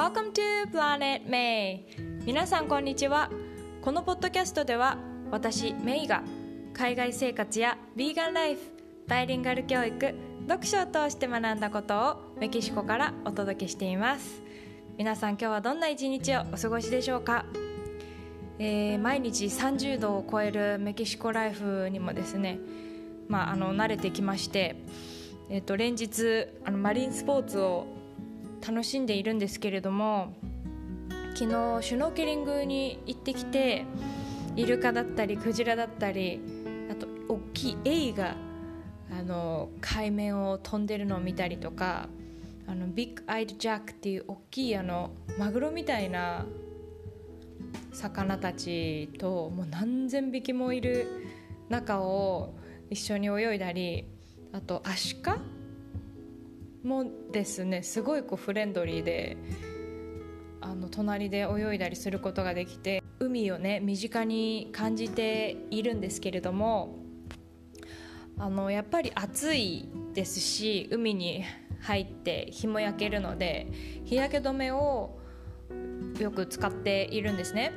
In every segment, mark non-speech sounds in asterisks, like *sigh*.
Welcome to Planet May. 皆さんこんにちは。このポッドキャストでは私メイが海外生活やビーガンライフバイリンガル教育読書を通して学んだことをメキシコからお届けしています。皆さん今日はどんな一日をお過ごしでしょうか、えー、毎日30度を超えるメキシコライフにもですね、まあ、あの慣れてきまして、えー、と連日あのマリンスポーツを楽しんでいるんですけれども昨日シュノーケリングに行ってきてイルカだったりクジラだったりあと大きいエイがあの海面を飛んでるのを見たりとかあのビッグアイドジャックっていう大きいあのマグロみたいな魚たちともう何千匹もいる中を一緒に泳いだりあとアシカもですねすごいこうフレンドリーであの隣で泳いだりすることができて海をね身近に感じているんですけれどもあのやっぱり暑いですし海に入って日も焼けるので日焼け止めをよく使っているんですね。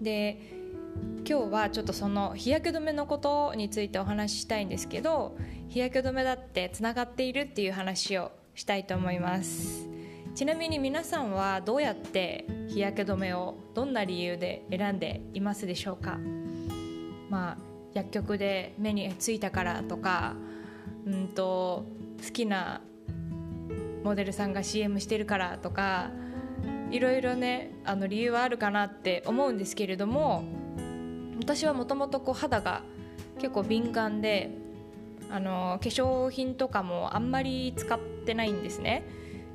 で今日はちょっとその日焼け止めのことについてお話ししたいんですけど日焼け止めだってつながっているっていう話をしたいと思います。ちなみに皆さんはどうやって日焼け止めをどんな理由で選んでいますでしょうか？まあ薬局で目についたからとかうんと好きなモデルさんが CM してるからとかいろいろねあの理由はあるかなって思うんですけれども私はもともと肌が結構敏感であの化粧品とかもあんまり使ってないんですね。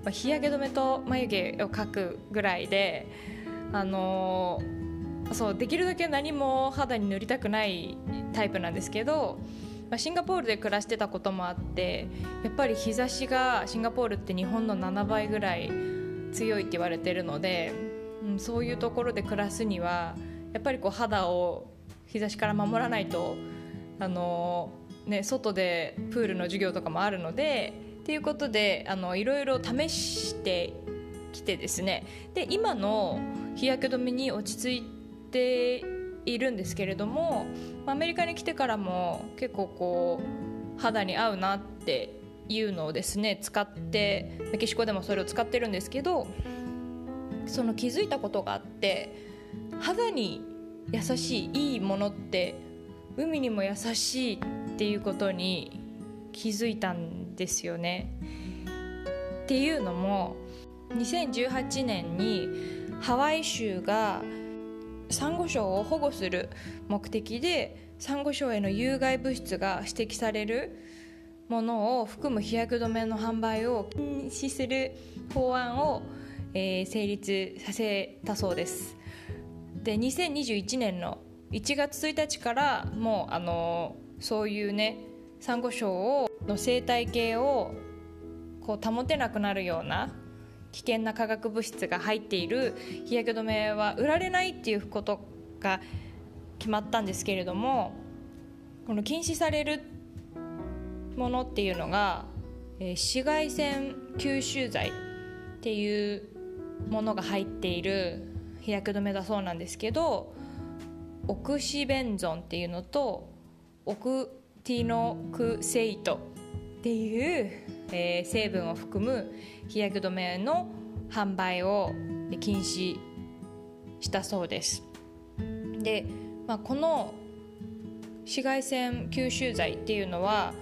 まあ日焼け止めと眉毛を描くぐらいであのそうできるだけ何も肌に塗りたくないタイプなんですけどまあシンガポールで暮らしてたこともあってやっぱり日差しがシンガポールって日本の7倍ぐらい強いって言われてるので、うん、そういうところで暮らすにはやっぱりこう肌を日差しから守らないとあの、ね、外でプールの授業とかもあるのでっていうことであのいろいろ試してきてですね。で今の日焼け止めに落ち着いているんですけれどもアメリカに来てからも結構こう肌に合うなっていうのをですね使ってメキシコでもそれを使ってるんですけどその気づいたことがあって肌に優しいいいものって海にも優しいっていうことに気づいたんですよね。っていうのも2018年にハワイ州がサンゴ礁を保護する目的でサンゴ礁への有害物質が指摘されるものを含む日焼け止めの販売を禁止する法案を、えー、成立させたそうですで2021年の1月1日からもうあのそういうねサンゴ礁の生態系をこう保てなくなるような危険な化学物質が入っている日焼け止めは売られないっていうことが決まったんですけれどもこの禁止されるものっていうのが、えー、紫外線吸収剤っていうものが入っている日焼け止めだそうなんですけどオクシベンゾンっていうのとオクティノクセイトっていうえー、成分を含む日焼け止めの販売を禁止したそうです。で、まあ、この紫外線吸収剤っていうのは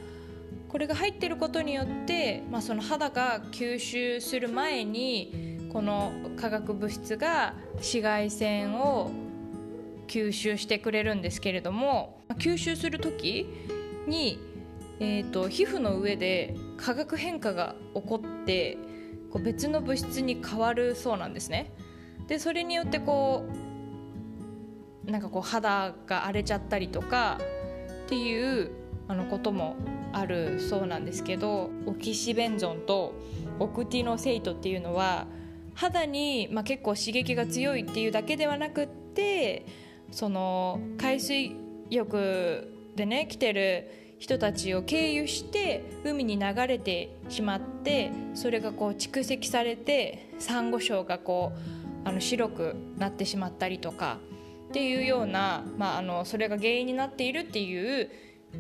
これが入ってることによって、まあ、その肌が吸収する前にこの化学物質が紫外線を吸収してくれるんですけれども吸収する時にえーと、皮膚の上で化学変化が起こってこう別の物質に変わるそうなんですね。でそれによってこうなんかこう肌が荒れちゃったりとかっていうあのこともあるそうなんですけどオキシベンゾンとオクティノセイトっていうのは肌に、まあ、結構刺激が強いっていうだけではなくってその海水浴でね来てる人たちを経由して海に流れてしまってそれがこう蓄積されてサンゴ礁がこうあの白くなってしまったりとかっていうような、まあ、あのそれが原因になっているっていう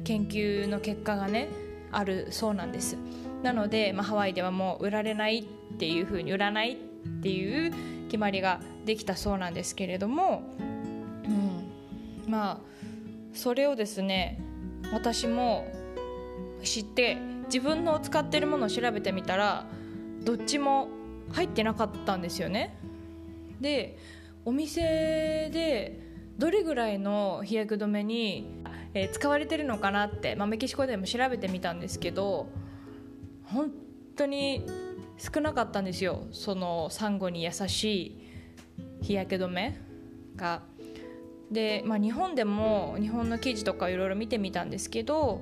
研究の結果がねあるそうなんです。なので、まあ、ハワイではもう売られないっていうふうに売らないっていう決まりができたそうなんですけれども、うん、まあそれをですね私も知って自分の使ってるものを調べてみたらどっちも入ってなかったんですよねでお店でどれぐらいの日焼け止めに、使われてるのかなって、まあ、メキシコでも調べてみたんですけど本当に少なかったんですよそのサンゴに優しい日焼け止めが。で、まあ、日本でも日本の記事とかいろいろ見てみたんですけど、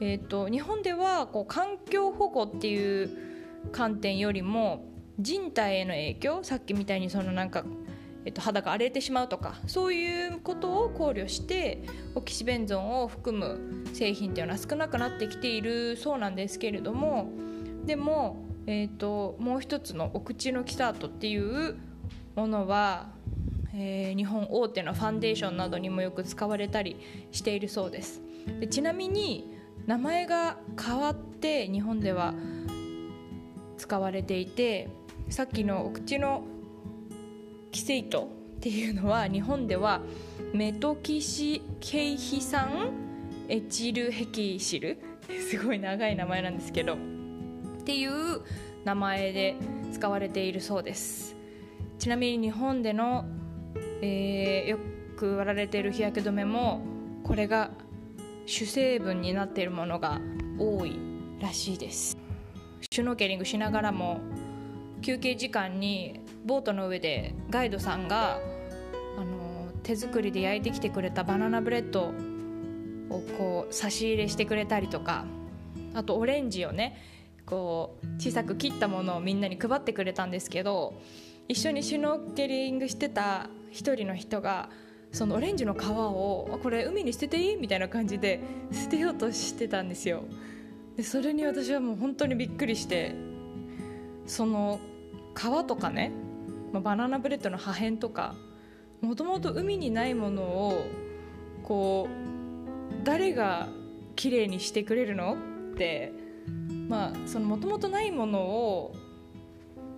えーと、日本ではこう環境保護っていう観点よりも人体への影響さっきみたいにそのなんかえっと、肌が荒れてしまうとかそういうことを考慮してオキシベンゾンを含む製品っていうのは少なくなってきているそうなんですけれどもでも、えーと、もう一つのお口のキサートっていうものは、えー、日本大手のファンデーションなどにもよく使われたりしているそうです。でちなみに名前が変わって日本では使われていてさっきのお口のキセイトっていうのは日本ではメトキシケイヒ酸エチルヘキシル。*laughs* すごい長い名前なんですけど。っていう名前で使われているそうです。ちなみに日本での、えー、よく割られている日焼け止めもこれが主成分になっているものが多いらしいです。シュノーケリングしながらも休憩時間にボートの上でガイドさんがあの手作りで焼いてきてくれたバナナブレッドをこう差し入れしてくれたりとかあとオレンジをねこう小さく切ったものをみんなに配ってくれたんですけど一緒にシュノーケリングしてた一人の人がそのオレンジの皮をこれ海に捨てていい？みたいな感じで捨てようとしてたんですよ。でそれに私はもう本当にびっくりしてその皮とかねまあ、バナナブレッドの破片とかもともと海にないものをこう誰がきれいにしてくれるの？ってまあそのもともとないものを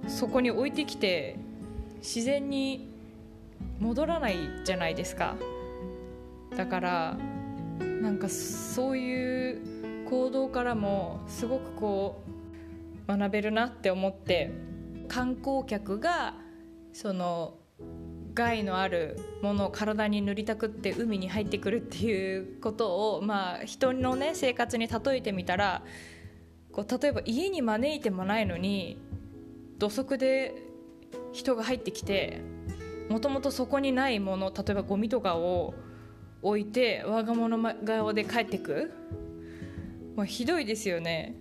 そこに置いてきて自然に戻らないじゃないですか。だからなんかそういう行動からもすごくこう学べるなって思って観光客がその害のあるものを体に塗りたくって海に入ってくるっていうことを、まあ、人の、ね、生活に例えてみたらこう例えば家に招いてもないのに土足で人が入ってきてもともとそこにないもの例えばゴミとかを置いて我が物顔で帰ってく、まあ、ひどいですよね。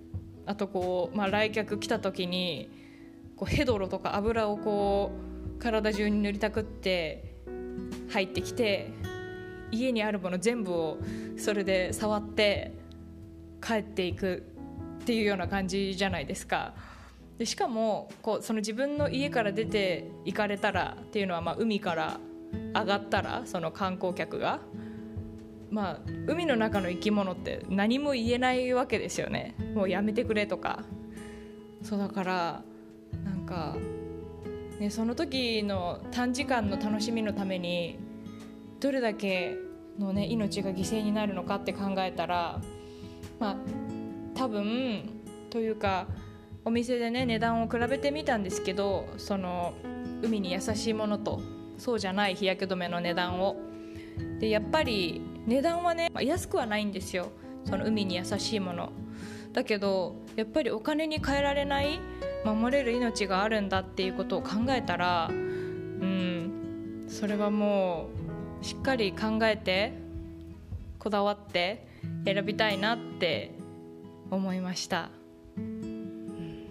あとこう、まあ、来客来た時にこうヘドロとか油をこう体中に塗りたくって入ってきて家にあるもの全部をそれで触って帰っていくっていうような感じじゃないですか。でしかもこうその自分の家から出て行かれたらっていうのはまあ海から上がったらその観光客が、まあ、海の中の生き物って何も言えないわけですよね。もうやめてくれとか。そうだからなんかね、その時の短時間の楽しみのためにどれだけの、ね、命が犠牲になるのかって考えたらまあ多分というかお店でね値段を比べてみたんですけどその海に優しいものとそうじゃない日焼け止めの値段を。でやっぱり値段はね安くはないんですよ。その海に優しいもの。だけどやっぱりお金に換えられない守れる命があるんだっていうことを考えたらうんそれはもうしっかり考えてこだわって選びたいなって思いました。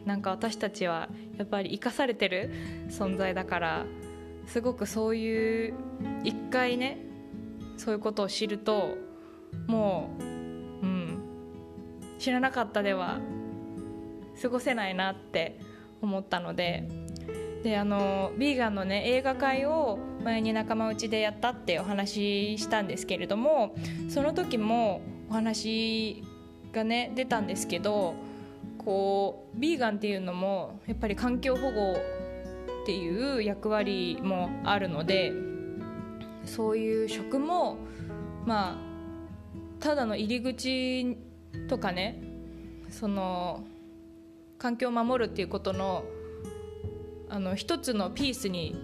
なんか私たちはやっぱり生かされてる存在だからすごくそういう一回ねそういうことを知るともう、うん、知らなかったでは過ごせないなって思ったのでであのビーガンのね映画会を前に仲間内でやったってお話ししたんですけれどもその時もお話がね出たんですけどこうビーガンっていうのもやっぱり環境保護っていう役割もあるのでそういう食もまあただの入り口とかねその環境を守るっていうことのあの一つのピースに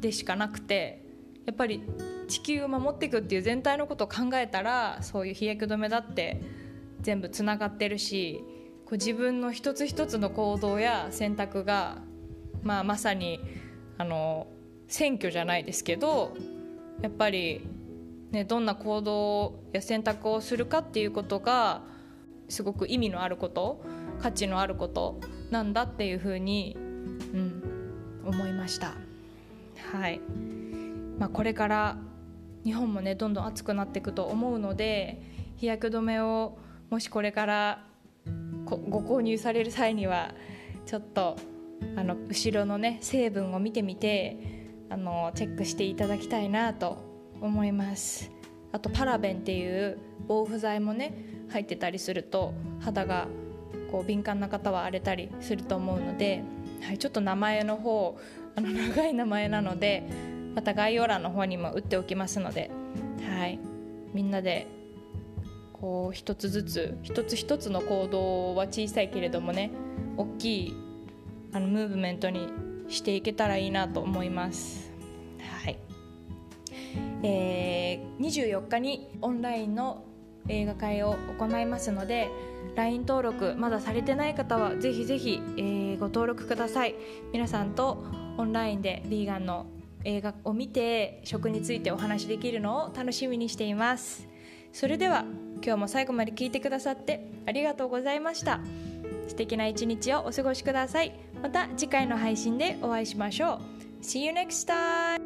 でしかなくてやっぱり地球を守っていくっていう全体のことを考えたらそういう日焼け止めだって全部つながってるしこう自分の一つ一つの行動や選択が、まあ、まさにあの選挙じゃないですけどやっぱり、ね、どんな行動や選択をするかっていうことがすごく意味のあること価値のあることなんだっていうふうに、うん、思いました。はいまあ、これから日本もねどんどん暑くなっていくと思うので日焼け止めをもしこれからご購入される際にはちょっとあの後ろのね成分を見てみてあのチェックしていただきたいなと思います。あとパラベンっていう防腐剤もね入ってたりすると肌がこう敏感な方は荒れたりすると思うので、はい、ちょっと名前の方あの *laughs* 長い名前なのでまた概要欄の方にも打っておきますので、はい、みんなでこう一つずつ一つ一つの行動は小さいけれどもね大きいあのムーブメントにしていけたらいいなと思います。はい。えー、24日にオンラインの映画会を行いますので LINE 登録まだされてない方はぜひぜひ、えー、ご登録ください。皆さんとオンラインでヴィーガンの映画を見て食についてお話しできるのを楽しみにしています。それでは今日も最後まで聞いてくださってありがとうございました。素敵な一日をお過ごしください。また次回の配信でお会いしましょう。See you next time!